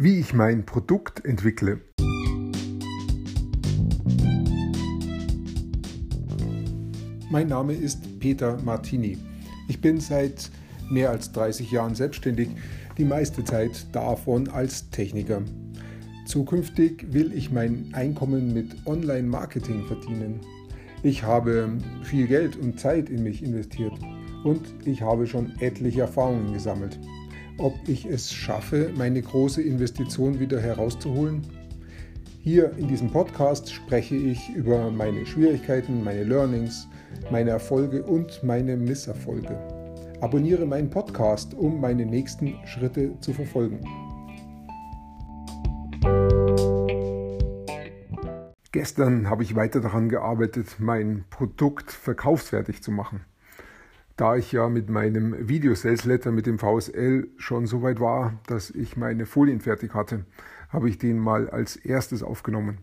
wie ich mein Produkt entwickle. Mein Name ist Peter Martini. Ich bin seit mehr als 30 Jahren selbstständig, die meiste Zeit davon als Techniker. Zukünftig will ich mein Einkommen mit Online-Marketing verdienen. Ich habe viel Geld und Zeit in mich investiert und ich habe schon etliche Erfahrungen gesammelt. Ob ich es schaffe, meine große Investition wieder herauszuholen? Hier in diesem Podcast spreche ich über meine Schwierigkeiten, meine Learnings, meine Erfolge und meine Misserfolge. Abonniere meinen Podcast, um meine nächsten Schritte zu verfolgen. Gestern habe ich weiter daran gearbeitet, mein Produkt verkaufsfertig zu machen. Da ich ja mit meinem Video-Sales-Letter mit dem VSL schon so weit war, dass ich meine Folien fertig hatte, habe ich den mal als erstes aufgenommen.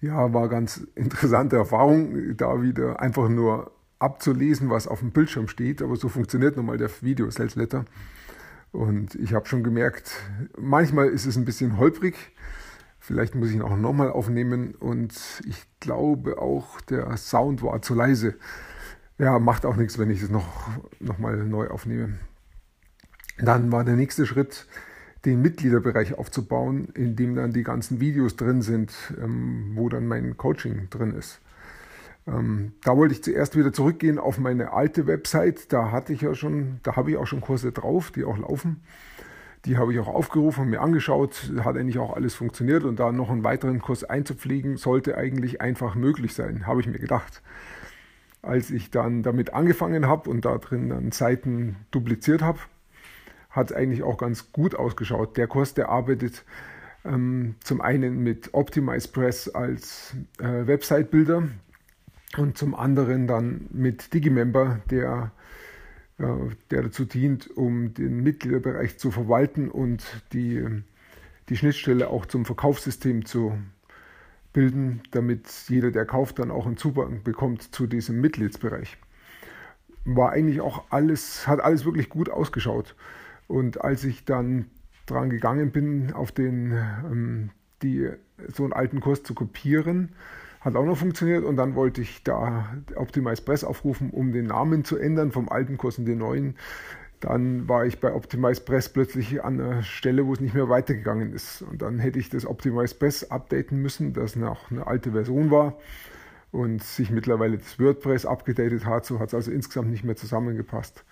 Ja, war ganz interessante Erfahrung, da wieder einfach nur abzulesen, was auf dem Bildschirm steht. Aber so funktioniert nun mal der Video-Sales Letter. Und ich habe schon gemerkt, manchmal ist es ein bisschen holprig. Vielleicht muss ich ihn auch nochmal aufnehmen. Und ich glaube auch, der Sound war zu leise. Ja, macht auch nichts, wenn ich es noch, noch mal neu aufnehme. Dann war der nächste Schritt, den Mitgliederbereich aufzubauen, in dem dann die ganzen Videos drin sind, ähm, wo dann mein Coaching drin ist. Ähm, da wollte ich zuerst wieder zurückgehen auf meine alte Website. Da hatte ich ja schon, da habe ich auch schon Kurse drauf, die auch laufen. Die habe ich auch aufgerufen und mir angeschaut. Hat eigentlich auch alles funktioniert und da noch einen weiteren Kurs einzupflegen, sollte eigentlich einfach möglich sein, habe ich mir gedacht. Als ich dann damit angefangen habe und da drin dann Seiten dupliziert habe, hat es eigentlich auch ganz gut ausgeschaut. Der Kurs, der arbeitet ähm, zum einen mit Optimize Press als äh, Website-Bilder und zum anderen dann mit Digimember, der, äh, der dazu dient, um den Mitgliederbereich zu verwalten und die, die Schnittstelle auch zum Verkaufssystem zu bilden, damit jeder, der kauft, dann auch einen Zugang bekommt zu diesem Mitgliedsbereich. War eigentlich auch alles, hat alles wirklich gut ausgeschaut. Und als ich dann dran gegangen bin, auf den, ähm, die, so einen alten Kurs zu kopieren, hat auch noch funktioniert und dann wollte ich da Optimize Press aufrufen, um den Namen zu ändern vom alten Kurs in den neuen. Dann war ich bei Optimize Press plötzlich an einer Stelle, wo es nicht mehr weitergegangen ist. Und dann hätte ich das Optimize Press updaten müssen, das noch eine alte Version war und sich mittlerweile das WordPress abgedatet hat. So hat es also insgesamt nicht mehr zusammengepasst.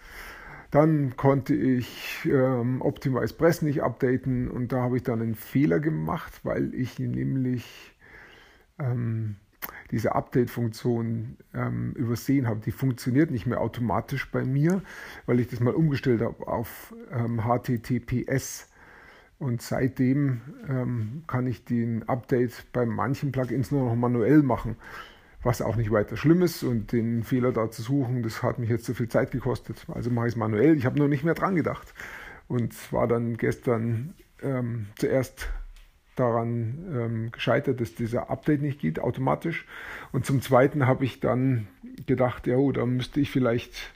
Dann konnte ich ähm, Optimize Press nicht updaten und da habe ich dann einen Fehler gemacht, weil ich nämlich ähm, diese Update-Funktion ähm, übersehen habe. Die funktioniert nicht mehr automatisch bei mir, weil ich das mal umgestellt habe auf ähm, HTTPS. Und seitdem ähm, kann ich den Update bei manchen Plugins nur noch manuell machen, was auch nicht weiter schlimm ist. Und den Fehler da zu suchen, das hat mich jetzt so viel Zeit gekostet. Also mache ich es manuell. Ich habe nur nicht mehr dran gedacht. Und war dann gestern ähm, zuerst daran ähm, gescheitert, dass dieser Update nicht geht automatisch. Und zum Zweiten habe ich dann gedacht, ja, oh, da müsste ich vielleicht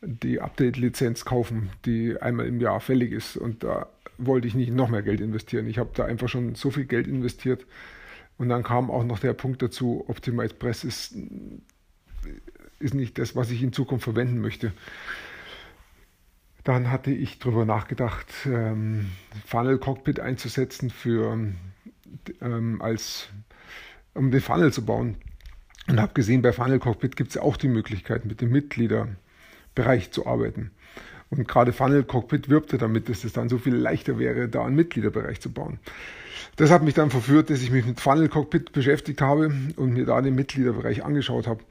die Update-Lizenz kaufen, die einmal im Jahr fällig ist. Und da wollte ich nicht noch mehr Geld investieren. Ich habe da einfach schon so viel Geld investiert. Und dann kam auch noch der Punkt dazu, Optimize Press ist, ist nicht das, was ich in Zukunft verwenden möchte. Dann hatte ich darüber nachgedacht, ähm, Funnel Cockpit einzusetzen für ähm, als um den Funnel zu bauen. Und habe gesehen, bei Funnel Cockpit gibt es auch die Möglichkeit, mit dem Mitgliederbereich zu arbeiten. Und gerade Funnel Cockpit wirbte damit, dass es dann so viel leichter wäre, da einen Mitgliederbereich zu bauen. Das hat mich dann verführt, dass ich mich mit Funnel Cockpit beschäftigt habe und mir da den Mitgliederbereich angeschaut habe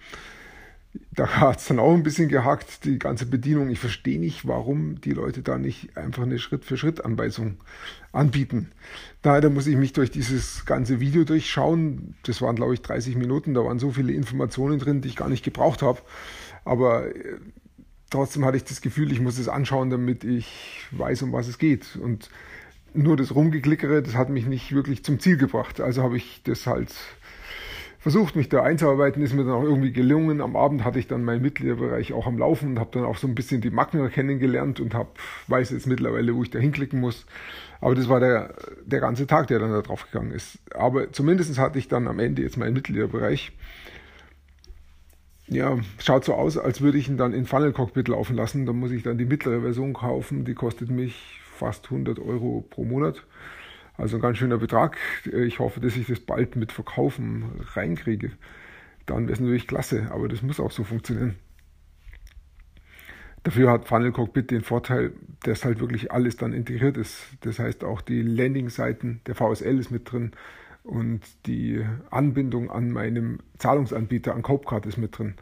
da hat es dann auch ein bisschen gehackt, die ganze Bedienung. Ich verstehe nicht, warum die Leute da nicht einfach eine Schritt-für-Schritt-Anweisung anbieten. Daher muss ich mich durch dieses ganze Video durchschauen. Das waren, glaube ich, 30 Minuten. Da waren so viele Informationen drin, die ich gar nicht gebraucht habe. Aber äh, trotzdem hatte ich das Gefühl, ich muss es anschauen, damit ich weiß, um was es geht. Und nur das Rumgeklickere, das hat mich nicht wirklich zum Ziel gebracht. Also habe ich das halt versucht, mich da einzuarbeiten, ist mir dann auch irgendwie gelungen. Am Abend hatte ich dann meinen Mitgliederbereich auch am Laufen und habe dann auch so ein bisschen die Magner kennengelernt und hab, weiß jetzt mittlerweile, wo ich da hinklicken muss. Aber das war der, der ganze Tag, der dann da drauf gegangen ist. Aber zumindest hatte ich dann am Ende jetzt meinen Mitgliederbereich. Ja, schaut so aus, als würde ich ihn dann in Funnel Cockpit laufen lassen. Da muss ich dann die mittlere Version kaufen. Die kostet mich fast 100 Euro pro Monat. Also ein ganz schöner Betrag. Ich hoffe, dass ich das bald mit Verkaufen reinkriege. Dann wäre es natürlich klasse, aber das muss auch so funktionieren. Dafür hat Funnel Cockpit den Vorteil, dass halt wirklich alles dann integriert ist. Das heißt, auch die Landing-Seiten, der VSL ist mit drin und die Anbindung an meinem Zahlungsanbieter, an Copecard ist mit drin.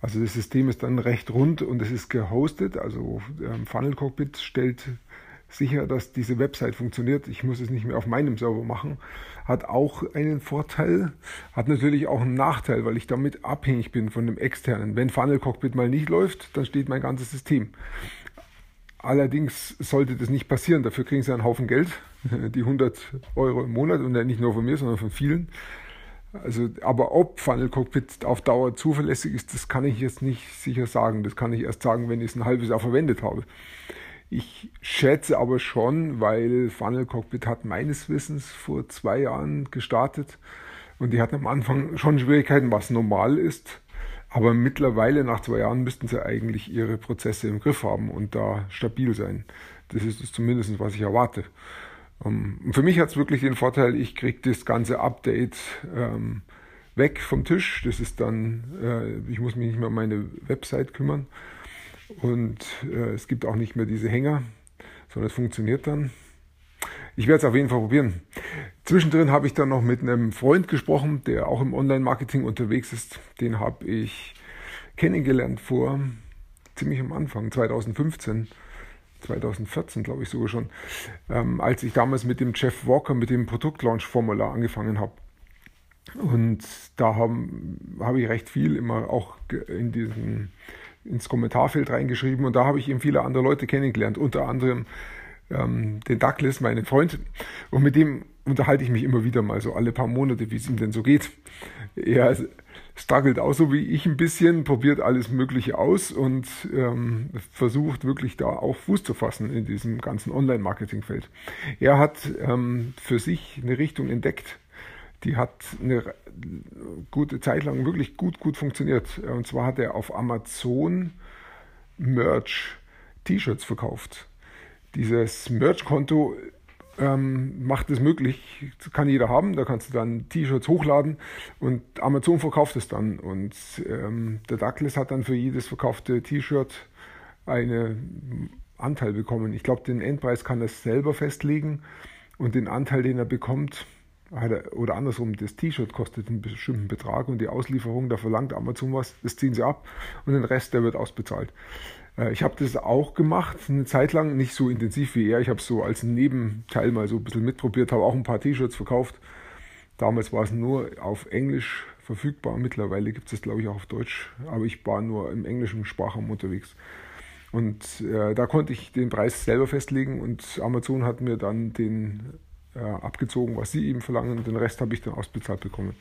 Also das System ist dann recht rund und es ist gehostet. Also ähm, Funnel Cockpit stellt sicher, dass diese Website funktioniert. Ich muss es nicht mehr auf meinem Server machen. Hat auch einen Vorteil, hat natürlich auch einen Nachteil, weil ich damit abhängig bin von dem externen. Wenn Funnel Cockpit mal nicht läuft, dann steht mein ganzes System. Allerdings sollte das nicht passieren. Dafür kriegen sie einen Haufen Geld, die 100 Euro im Monat und nicht nur von mir, sondern von vielen. Also, aber ob Funnel Cockpit auf Dauer zuverlässig ist, das kann ich jetzt nicht sicher sagen. Das kann ich erst sagen, wenn ich es ein halbes Jahr verwendet habe. Ich schätze aber schon, weil Funnel Cockpit hat meines Wissens vor zwei Jahren gestartet und die hatten am Anfang schon Schwierigkeiten, was normal ist. Aber mittlerweile, nach zwei Jahren, müssten sie eigentlich ihre Prozesse im Griff haben und da stabil sein. Das ist es zumindest, was ich erwarte. Ähm, für mich hat es wirklich den Vorteil, ich kriege das ganze Update ähm, weg vom Tisch. Das ist dann, äh, ich muss mich nicht mehr um meine Website kümmern. Und äh, es gibt auch nicht mehr diese Hänger, sondern es funktioniert dann. Ich werde es auf jeden Fall probieren. Zwischendrin habe ich dann noch mit einem Freund gesprochen, der auch im Online-Marketing unterwegs ist. Den habe ich kennengelernt vor ziemlich am Anfang, 2015. 2014, glaube ich sogar schon, ähm, als ich damals mit dem Jeff Walker, mit dem Produktlaunch-Formular angefangen habe. Und da habe hab ich recht viel immer auch in diesen ins Kommentarfeld reingeschrieben und da habe ich eben viele andere Leute kennengelernt, unter anderem ähm, den Douglas, meinen Freund. Und mit dem unterhalte ich mich immer wieder mal so alle paar Monate, wie es ihm denn so geht. Er struggelt auch so wie ich ein bisschen, probiert alles Mögliche aus und ähm, versucht wirklich da auch Fuß zu fassen in diesem ganzen Online-Marketing-Feld. Er hat ähm, für sich eine Richtung entdeckt, die hat eine gute Zeit lang wirklich gut, gut funktioniert. Und zwar hat er auf Amazon Merch T-Shirts verkauft. Dieses Merch-Konto ähm, macht es möglich, kann jeder haben. Da kannst du dann T-Shirts hochladen und Amazon verkauft es dann. Und ähm, der Douglas hat dann für jedes verkaufte T-Shirt einen Anteil bekommen. Ich glaube, den Endpreis kann er selber festlegen und den Anteil, den er bekommt, oder andersrum, das T-Shirt kostet einen bestimmten Betrag und die Auslieferung, da verlangt Amazon was, das ziehen sie ab und den Rest, der wird ausbezahlt. Äh, ich habe das auch gemacht, eine Zeit lang, nicht so intensiv wie er. Ich habe es so als Nebenteil mal so ein bisschen mitprobiert, habe auch ein paar T-Shirts verkauft. Damals war es nur auf Englisch verfügbar. Mittlerweile gibt es das, glaube ich, auch auf Deutsch. Aber ich war nur im englischen Sprachraum unterwegs. Und äh, da konnte ich den Preis selber festlegen und Amazon hat mir dann den äh, abgezogen, was sie eben verlangen. Den Rest habe ich dann ausbezahlt bekommen.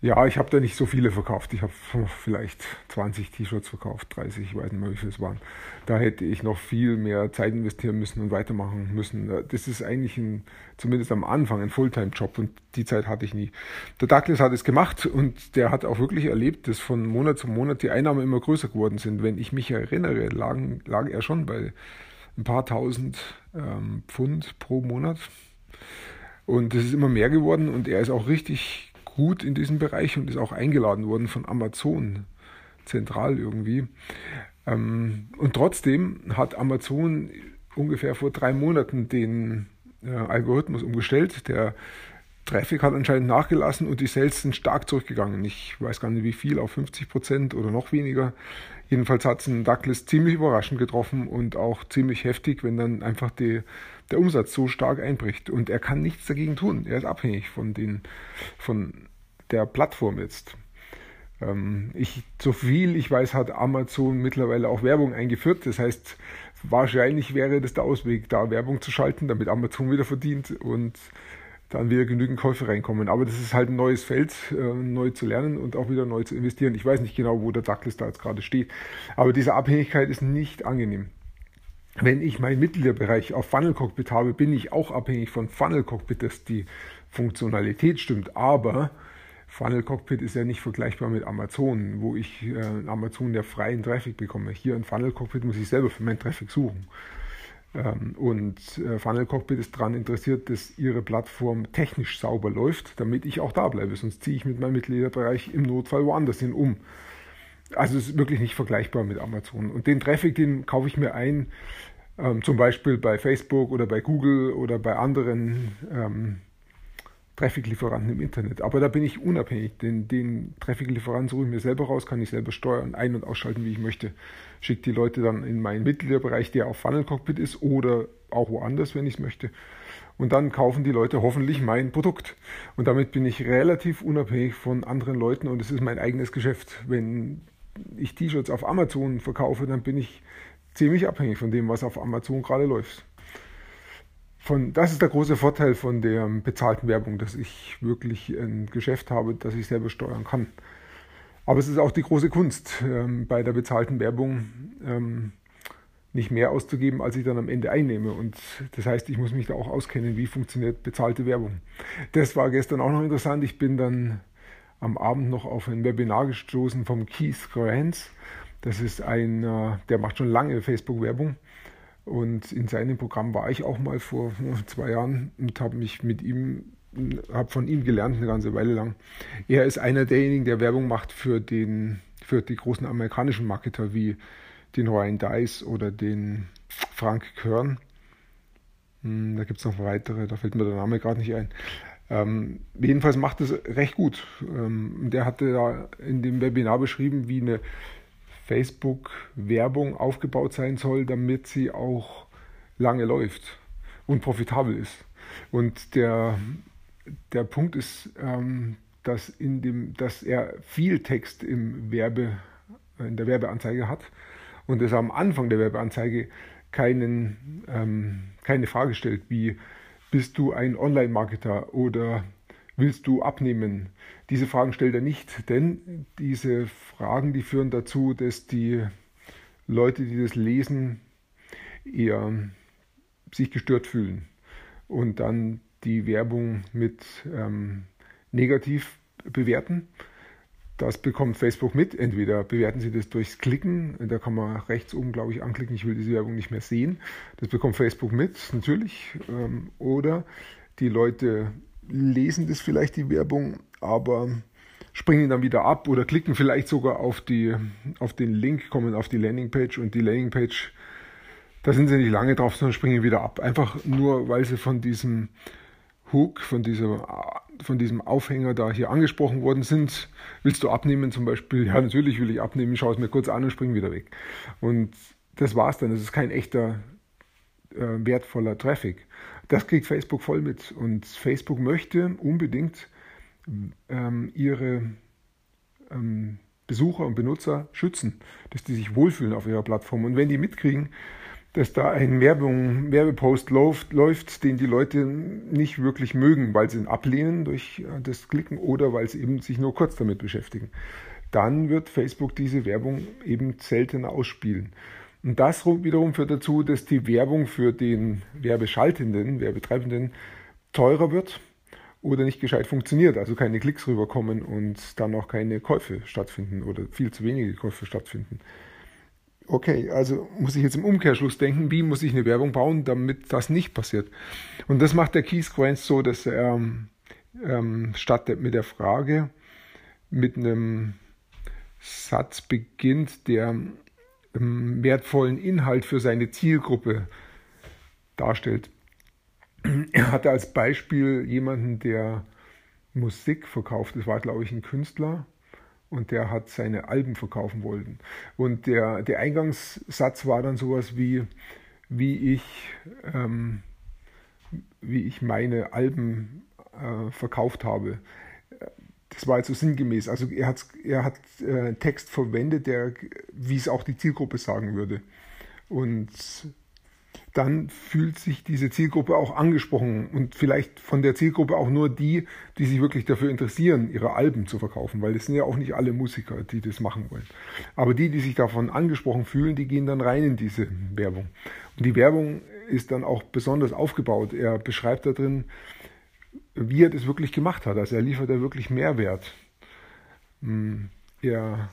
Ja, ich habe da nicht so viele verkauft. Ich habe vielleicht 20 T-Shirts verkauft, 30, ich weiß nicht mehr, wie viele es waren. Da hätte ich noch viel mehr Zeit investieren müssen und weitermachen müssen. Das ist eigentlich ein, zumindest am Anfang ein Fulltime-Job und die Zeit hatte ich nie. Der Douglas hat es gemacht und der hat auch wirklich erlebt, dass von Monat zu Monat die Einnahmen immer größer geworden sind. Wenn ich mich erinnere, lagen, lag er schon bei ein paar tausend ähm, Pfund pro Monat und es ist immer mehr geworden und er ist auch richtig gut in diesem Bereich und ist auch eingeladen worden von Amazon zentral irgendwie. Ähm, und trotzdem hat Amazon ungefähr vor drei Monaten den äh, Algorithmus umgestellt. Der Traffic hat anscheinend nachgelassen und die Sales sind stark zurückgegangen. Ich weiß gar nicht wie viel, auf 50 Prozent oder noch weniger. Jedenfalls hat es einen Douglas ziemlich überraschend getroffen und auch ziemlich heftig, wenn dann einfach die, der Umsatz so stark einbricht. Und er kann nichts dagegen tun. Er ist abhängig von, den, von der Plattform jetzt. Ähm, ich, so viel ich weiß, hat Amazon mittlerweile auch Werbung eingeführt. Das heißt, wahrscheinlich wäre das der Ausweg, da Werbung zu schalten, damit Amazon wieder verdient und dann wieder genügend Käufe reinkommen. Aber das ist halt ein neues Feld, äh, neu zu lernen und auch wieder neu zu investieren. Ich weiß nicht genau, wo der Douglas da jetzt gerade steht, aber diese Abhängigkeit ist nicht angenehm. Wenn ich meinen Mitgliederbereich auf Funnel Cockpit habe, bin ich auch abhängig von Funnel Cockpit, dass die Funktionalität stimmt. Aber Funnel Cockpit ist ja nicht vergleichbar mit Amazon, wo ich äh, Amazon der freien Traffic bekomme. Hier in Funnel Cockpit muss ich selber für meinen Traffic suchen. Ähm, und äh, Funnel Cockpit ist daran interessiert, dass ihre Plattform technisch sauber läuft, damit ich auch da bleibe. Sonst ziehe ich mit meinem Mitgliederbereich im Notfall woanders hin um. Also es ist wirklich nicht vergleichbar mit Amazon. Und den Traffic, den kaufe ich mir ein, ähm, zum Beispiel bei Facebook oder bei Google oder bei anderen ähm, Traffic-Lieferanten im Internet. Aber da bin ich unabhängig, denn den Traffic-Lieferanten suche ich mir selber raus, kann ich selber steuern, ein- und ausschalten, wie ich möchte. Schicke die Leute dann in meinen Mitgliederbereich, der auf Funnel Cockpit ist oder auch woanders, wenn ich es möchte. Und dann kaufen die Leute hoffentlich mein Produkt. Und damit bin ich relativ unabhängig von anderen Leuten und es ist mein eigenes Geschäft. Wenn ich T-Shirts auf Amazon verkaufe, dann bin ich ziemlich abhängig von dem, was auf Amazon gerade läuft von, das ist der große Vorteil von der bezahlten Werbung, dass ich wirklich ein Geschäft habe, das ich selber steuern kann. Aber es ist auch die große Kunst, ähm, bei der bezahlten Werbung ähm, nicht mehr auszugeben, als ich dann am Ende einnehme. Und das heißt, ich muss mich da auch auskennen, wie funktioniert bezahlte Werbung. Das war gestern auch noch interessant. Ich bin dann am Abend noch auf ein Webinar gestoßen vom Keith Grants. Das ist ein, der macht schon lange Facebook-Werbung und in seinem Programm war ich auch mal vor zwei Jahren und habe mich mit ihm, habe von ihm gelernt eine ganze Weile lang. Er ist einer derjenigen, der Werbung macht für, den, für die großen amerikanischen Marketer wie den Ryan Dice oder den Frank Körn. Hm, da gibt es noch weitere, da fällt mir der Name gerade nicht ein. Ähm, jedenfalls macht es recht gut. Ähm, der hatte da in dem Webinar beschrieben, wie eine Facebook-Werbung aufgebaut sein soll, damit sie auch lange läuft und profitabel ist. Und der, der Punkt ist, ähm, dass, in dem, dass er viel Text im Werbe, in der Werbeanzeige hat und es am Anfang der Werbeanzeige keinen, ähm, keine Frage stellt, wie bist du ein Online-Marketer oder willst du abnehmen? Diese Fragen stellt er nicht, denn diese Fragen, die führen dazu, dass die Leute, die das lesen, eher sich gestört fühlen und dann die Werbung mit ähm, negativ bewerten. Das bekommt Facebook mit. Entweder bewerten sie das durchs Klicken, da kann man rechts oben, glaube ich, anklicken, ich will diese Werbung nicht mehr sehen. Das bekommt Facebook mit, natürlich. Ähm, oder die Leute lesen das vielleicht die Werbung, aber springen dann wieder ab oder klicken vielleicht sogar auf, die, auf den Link, kommen auf die Landingpage und die Landingpage, da sind sie nicht lange drauf, sondern springen wieder ab. Einfach nur, weil sie von diesem Hook, von, dieser, von diesem Aufhänger da hier angesprochen worden sind. Willst du abnehmen zum Beispiel? Ja, natürlich will ich abnehmen, schaue es mir kurz an und springe wieder weg. Und das war's dann. Das ist kein echter äh, wertvoller Traffic. Das kriegt Facebook voll mit. Und Facebook möchte unbedingt ähm, ihre ähm, Besucher und Benutzer schützen, dass die sich wohlfühlen auf ihrer Plattform. Und wenn die mitkriegen, dass da ein Werbung, Werbepost läuft, läuft, den die Leute nicht wirklich mögen, weil sie ihn ablehnen durch äh, das Klicken oder weil sie eben sich nur kurz damit beschäftigen, dann wird Facebook diese Werbung eben seltener ausspielen. Und das wiederum führt dazu, dass die Werbung für den Werbeschaltenden, Werbetreibenden teurer wird oder nicht gescheit funktioniert, also keine Klicks rüberkommen und dann auch keine Käufe stattfinden oder viel zu wenige Käufe stattfinden. Okay, also muss ich jetzt im Umkehrschluss denken, wie muss ich eine Werbung bauen, damit das nicht passiert. Und das macht der Keith Grants so, dass er ähm, statt mit der Frage mit einem Satz beginnt, der ähm, wertvollen Inhalt für seine Zielgruppe darstellt. Er hatte als Beispiel jemanden, der Musik verkauft. Das war, glaube ich, ein Künstler und der hat seine Alben verkaufen wollen. Und der, der Eingangssatz war dann sowas wie, wie ich, ähm, wie ich meine Alben äh, verkauft habe das war jetzt so sinngemäß. Also er hat, er hat äh, Text verwendet, der, wie es auch die Zielgruppe sagen würde. Und dann fühlt sich diese Zielgruppe auch angesprochen und vielleicht von der Zielgruppe auch nur die, die sich wirklich dafür interessieren, ihre Alben zu verkaufen, weil das sind ja auch nicht alle Musiker, die das machen wollen. Aber die, die sich davon angesprochen fühlen, die gehen dann rein in diese Werbung. Und die Werbung ist dann auch besonders aufgebaut. Er beschreibt da drin, wie er das wirklich gemacht hat. Also er liefert da wirklich Mehrwert. Hm, er,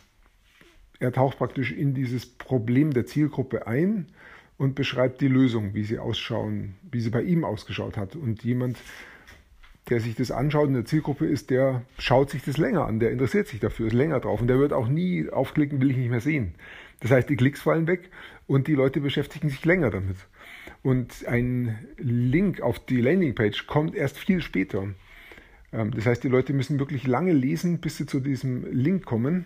er taucht praktisch in dieses Problem der Zielgruppe ein und beschreibt die Lösung, wie sie ausschauen, wie sie bei ihm ausgeschaut hat. Und jemand, der sich das anschaut in der Zielgruppe ist, der schaut sich das länger an, der interessiert sich dafür, ist länger drauf und der wird auch nie aufklicken, will ich nicht mehr sehen. Das heißt, die Klicks fallen weg und die Leute beschäftigen sich länger damit. Und ein Link auf die Landingpage kommt erst viel später. Ähm, das heißt, die Leute müssen wirklich lange lesen, bis sie zu diesem Link kommen.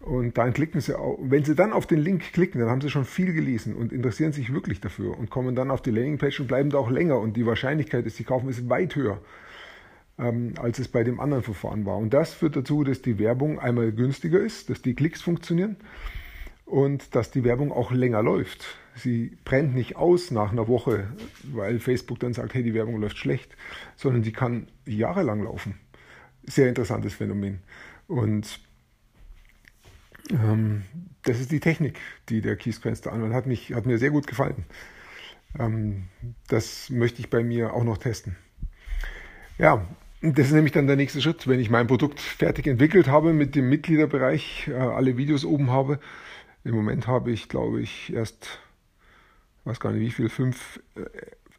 Und dann klicken sie auch. Wenn sie dann auf den Link klicken, dann haben sie schon viel gelesen und interessieren sich wirklich dafür und kommen dann auf die Landingpage und bleiben da auch länger. Und die Wahrscheinlichkeit, dass sie kaufen, ist weit höher, ähm, als es bei dem anderen Verfahren war. Und das führt dazu, dass die Werbung einmal günstiger ist, dass die Klicks funktionieren und dass die Werbung auch länger läuft. Sie brennt nicht aus nach einer Woche, weil Facebook dann sagt, hey, die Werbung läuft schlecht, sondern die kann jahrelang laufen. Sehr interessantes Phänomen. Und ähm, das ist die Technik, die der Keysquence da anwendet. Hat, mich, hat mir sehr gut gefallen. Ähm, das möchte ich bei mir auch noch testen. Ja, das ist nämlich dann der nächste Schritt. Wenn ich mein Produkt fertig entwickelt habe, mit dem Mitgliederbereich äh, alle Videos oben habe, im Moment habe ich, glaube ich, erst, weiß gar nicht wie viel, fünf äh,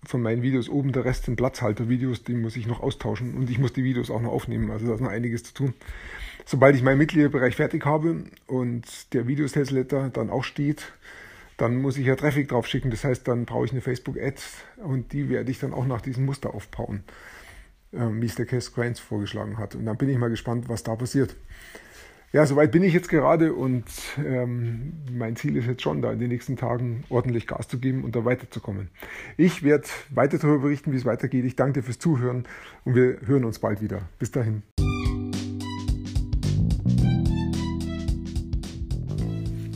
von meinen Videos oben. Der Rest sind Platzhalter-Videos, die muss ich noch austauschen und ich muss die Videos auch noch aufnehmen. Also da ist noch einiges zu tun. Sobald ich meinen Mitgliederbereich fertig habe und der Videosales-Letter dann auch steht, dann muss ich ja Traffic drauf schicken. Das heißt, dann brauche ich eine Facebook-Ad und die werde ich dann auch nach diesem Muster aufbauen, ähm, wie es der Cass Grants vorgeschlagen hat. Und dann bin ich mal gespannt, was da passiert. Ja, soweit bin ich jetzt gerade und ähm, mein Ziel ist jetzt schon, da in den nächsten Tagen ordentlich Gas zu geben und da weiterzukommen. Ich werde weiter darüber berichten, wie es weitergeht. Ich danke dir fürs Zuhören und wir hören uns bald wieder. Bis dahin.